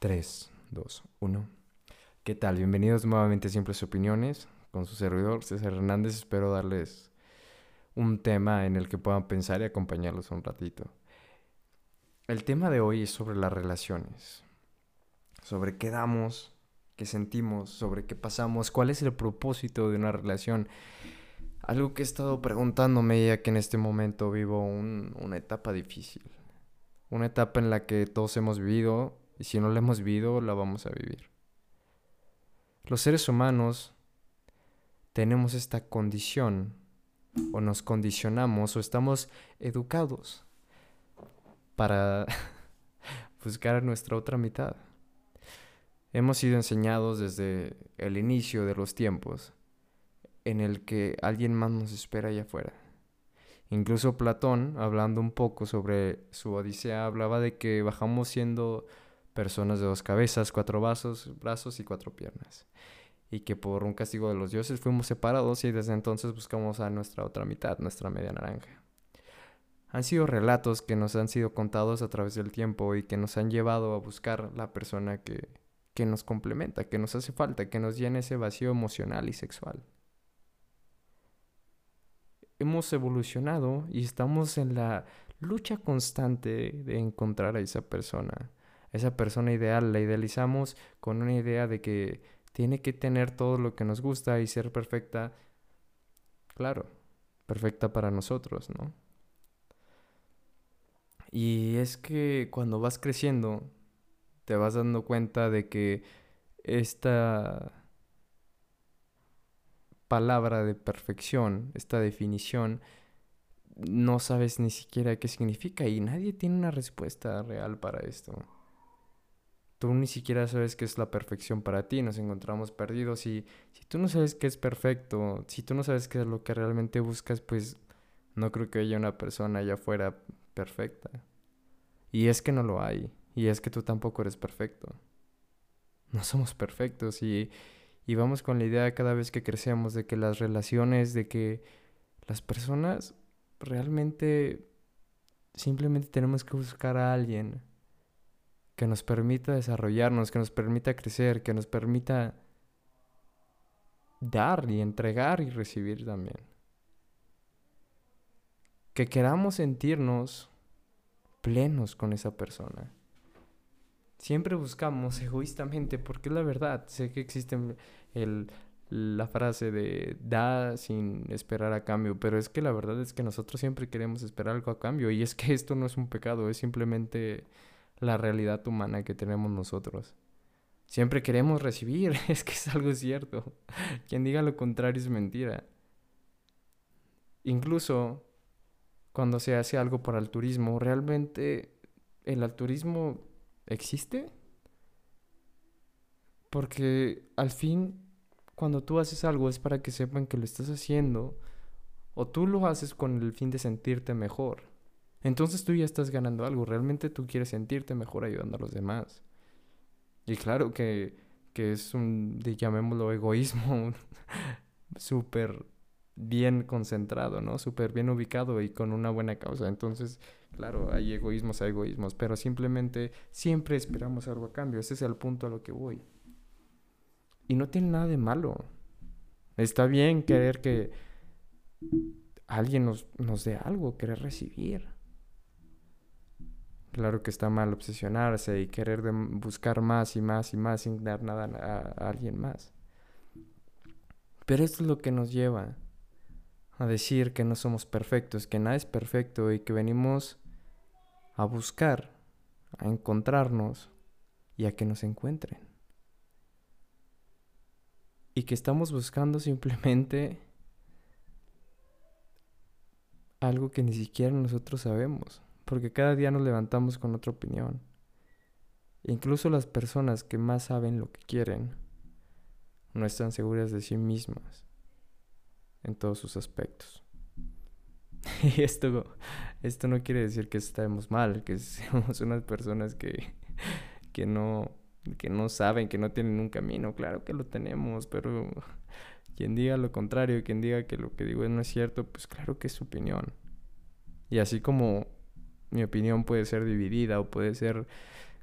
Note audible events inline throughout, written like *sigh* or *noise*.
3, 2, 1. ¿Qué tal? Bienvenidos nuevamente a Simples Opiniones con su servidor César Hernández. Espero darles un tema en el que puedan pensar y acompañarlos un ratito. El tema de hoy es sobre las relaciones, sobre qué damos, qué sentimos, sobre qué pasamos, cuál es el propósito de una relación. Algo que he estado preguntándome ya que en este momento vivo una etapa difícil. Una etapa en la que todos hemos vivido y si no la hemos vivido, la vamos a vivir. Los seres humanos tenemos esta condición, o nos condicionamos, o estamos educados para *laughs* buscar nuestra otra mitad. Hemos sido enseñados desde el inicio de los tiempos en el que alguien más nos espera allá afuera. Incluso Platón, hablando un poco sobre su Odisea, hablaba de que bajamos siendo personas de dos cabezas, cuatro brazos, brazos y cuatro piernas. Y que por un castigo de los dioses fuimos separados y desde entonces buscamos a nuestra otra mitad, nuestra media naranja. Han sido relatos que nos han sido contados a través del tiempo y que nos han llevado a buscar la persona que, que nos complementa, que nos hace falta, que nos llena ese vacío emocional y sexual. Hemos evolucionado y estamos en la lucha constante de encontrar a esa persona esa persona ideal, la idealizamos con una idea de que tiene que tener todo lo que nos gusta y ser perfecta, claro, perfecta para nosotros, ¿no? Y es que cuando vas creciendo, te vas dando cuenta de que esta palabra de perfección, esta definición, no sabes ni siquiera qué significa y nadie tiene una respuesta real para esto tú ni siquiera sabes qué es la perfección para ti, nos encontramos perdidos y si tú no sabes qué es perfecto, si tú no sabes qué es lo que realmente buscas, pues no creo que haya una persona allá afuera perfecta. Y es que no lo hay, y es que tú tampoco eres perfecto. No somos perfectos y, y vamos con la idea cada vez que crecemos de que las relaciones, de que las personas realmente simplemente tenemos que buscar a alguien que nos permita desarrollarnos, que nos permita crecer, que nos permita dar y entregar y recibir también. Que queramos sentirnos plenos con esa persona. Siempre buscamos egoístamente, porque es la verdad. Sé que existe el, la frase de da sin esperar a cambio, pero es que la verdad es que nosotros siempre queremos esperar algo a cambio y es que esto no es un pecado, es simplemente la realidad humana que tenemos nosotros. Siempre queremos recibir, *laughs* es que es algo cierto. Quien diga lo contrario es mentira. Incluso cuando se hace algo por altruismo, ¿realmente el altruismo existe? Porque al fin, cuando tú haces algo es para que sepan que lo estás haciendo, o tú lo haces con el fin de sentirte mejor. Entonces tú ya estás ganando algo. Realmente tú quieres sentirte mejor ayudando a los demás. Y claro que, que es un, llamémoslo, egoísmo *laughs* súper bien concentrado, ¿no? Súper bien ubicado y con una buena causa. Entonces, claro, hay egoísmos, hay egoísmos, pero simplemente siempre esperamos algo a cambio. Ese es el punto a lo que voy. Y no tiene nada de malo. Está bien querer que alguien nos, nos dé algo, querer recibir. Claro que está mal obsesionarse y querer buscar más y más y más sin dar nada a, alguien más. Pero esto es lo que nos lleva a decir que no somos perfectos, que nada es perfecto y que venimos a buscar, a encontrarnos y a que nos encuentren. Y que estamos buscando simplemente algo que ni siquiera nosotros sabemos porque cada día nos levantamos con otra opinión. incluso las personas que más saben lo que quieren no están seguras de sí mismas en todos sus aspectos. *laughs* y esto, esto no quiere decir que estemos mal, que *laughs* somos unas personas que, que, no, que no saben, que no tienen un camino. Claro que lo tenemos, pero *laughs* quien diga lo contrario, quien diga que lo que digo no es cierto, pues claro que es su opinión. Y así como mi opinión puede ser dividida o puede ser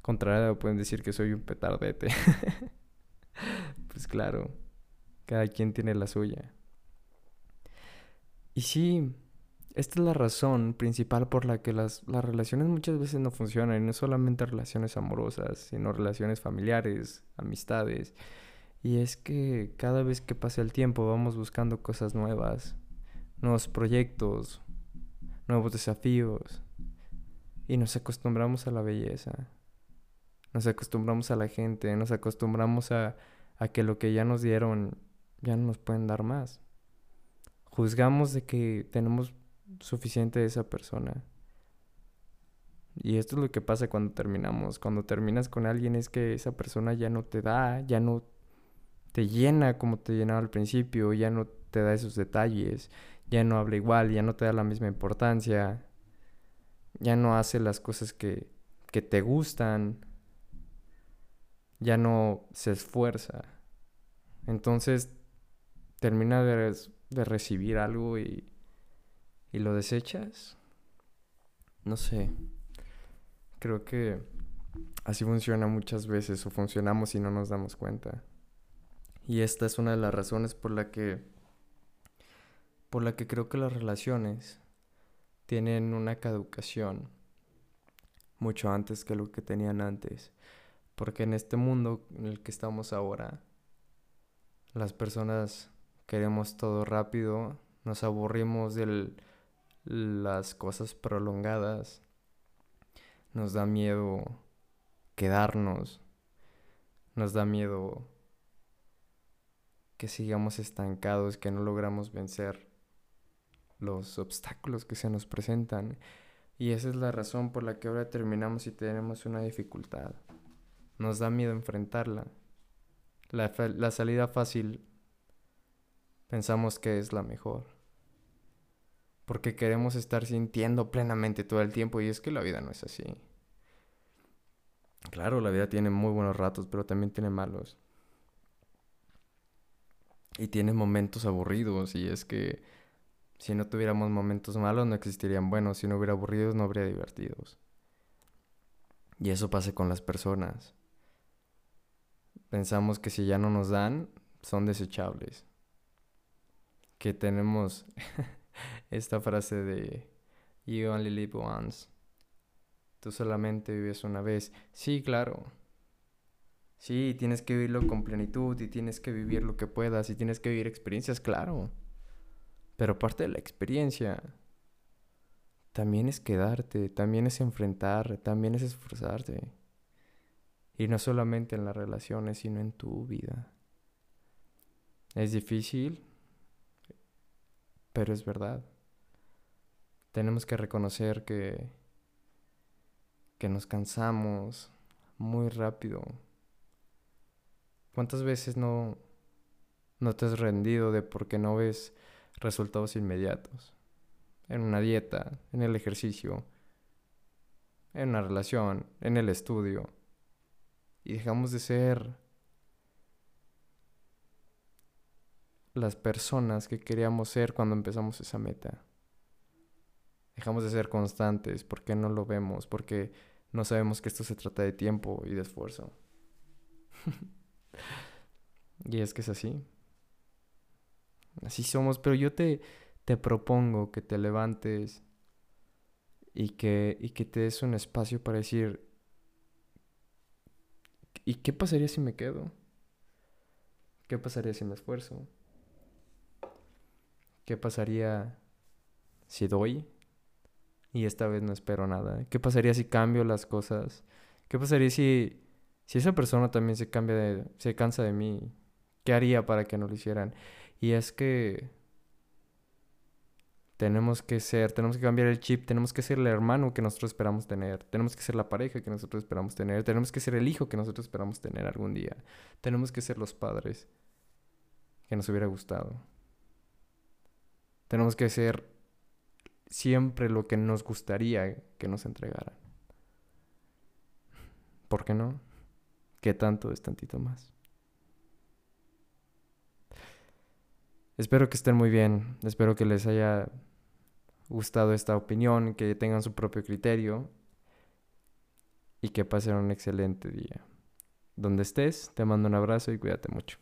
contrario pueden decir que soy un petardete. *laughs* pues claro, cada quien tiene la suya. Y sí, esta es la razón principal por la que las, las relaciones muchas veces no funcionan. Y no solamente relaciones amorosas, sino relaciones familiares, amistades. Y es que cada vez que pasa el tiempo vamos buscando cosas nuevas, nuevos proyectos, nuevos desafíos. Y nos acostumbramos a la belleza. Nos acostumbramos a la gente, nos acostumbramos a, a que lo que ya nos dieron ya no nos pueden dar más. Juzgamos de que tenemos suficiente de esa persona. Y esto es lo que pasa cuando terminamos. Cuando terminas con alguien es que esa persona ya no te da, ya no te llena como te llenaba al principio, ya no te da esos detalles, ya no habla igual, ya no te da la misma importancia, ya no hace las cosas que, que te gustan, ya no se esfuerza. Entonces termina de, de recibir algo y y lo desechas, no sé. Creo que así funciona muchas veces o funcionamos y no nos damos cuenta. Y esta es una de las razones por la que por la que creo que las relaciones tienen una caducación mucho antes que lo que tenían antes. Porque en este mundo en el que estamos ahora, las personas queremos todo rápido, nos aburrimos del las cosas prolongadas. Nos da miedo quedarnos. Nos da miedo que sigamos estancados, que no logramos vencer los obstáculos que se nos presentan. Y esa es la razón por la que ahora terminamos y tenemos una dificultad. Nos da miedo enfrentarla. La, la salida fácil pensamos que es la mejor porque queremos estar sintiendo plenamente todo el tiempo y es que la vida no es así. Claro, la vida tiene muy buenos ratos, pero también tiene malos. Y tiene momentos aburridos y es que si no tuviéramos momentos malos no existirían buenos, si no hubiera aburridos no habría divertidos. Y eso pasa con las personas. Pensamos que si ya no nos dan, son desechables. Que tenemos *laughs* esta frase de You only live once. Tú solamente vives una vez. Sí, claro. Sí, tienes que vivirlo con plenitud y tienes que vivir lo que puedas y tienes que vivir experiencias, claro. Pero parte de la experiencia también es quedarte, también es enfrentar, también es esforzarte. Y no solamente en las relaciones, sino en tu vida. Es difícil, pero es verdad tenemos que reconocer que, que nos cansamos muy rápido. ¿Cuántas veces no, no te has rendido de porque no ves resultados inmediatos? En una dieta, en el ejercicio, en una relación, en el estudio. Y dejamos de ser las personas que queríamos ser cuando empezamos esa meta. Dejamos de ser constantes porque no lo vemos, porque no sabemos que esto se trata de tiempo y de esfuerzo. *laughs* y es que es así. Así somos, pero yo te, te propongo que te levantes y que, y que te des un espacio para decir, ¿y qué pasaría si me quedo? ¿Qué pasaría si me esfuerzo? ¿Qué pasaría si doy? y esta vez no espero nada. ¿Qué pasaría si cambio las cosas? ¿Qué pasaría si, si esa persona también se cambia de, se cansa de mí? ¿Qué haría para que no lo hicieran? Y es que tenemos que ser, tenemos que cambiar el chip, tenemos que ser el hermano que nosotros esperamos tener, tenemos que ser la pareja que nosotros esperamos tener, tenemos que ser el hijo que nosotros esperamos tener algún día, tenemos que ser los padres que nos hubiera gustado. Tenemos que ser siempre lo que nos gustaría que nos entregaran. ¿Por qué no? ¿Qué tanto es tantito más? Espero que estén muy bien, espero que les haya gustado esta opinión, que tengan su propio criterio y que pasen un excelente día. Donde estés, te mando un abrazo y cuídate mucho.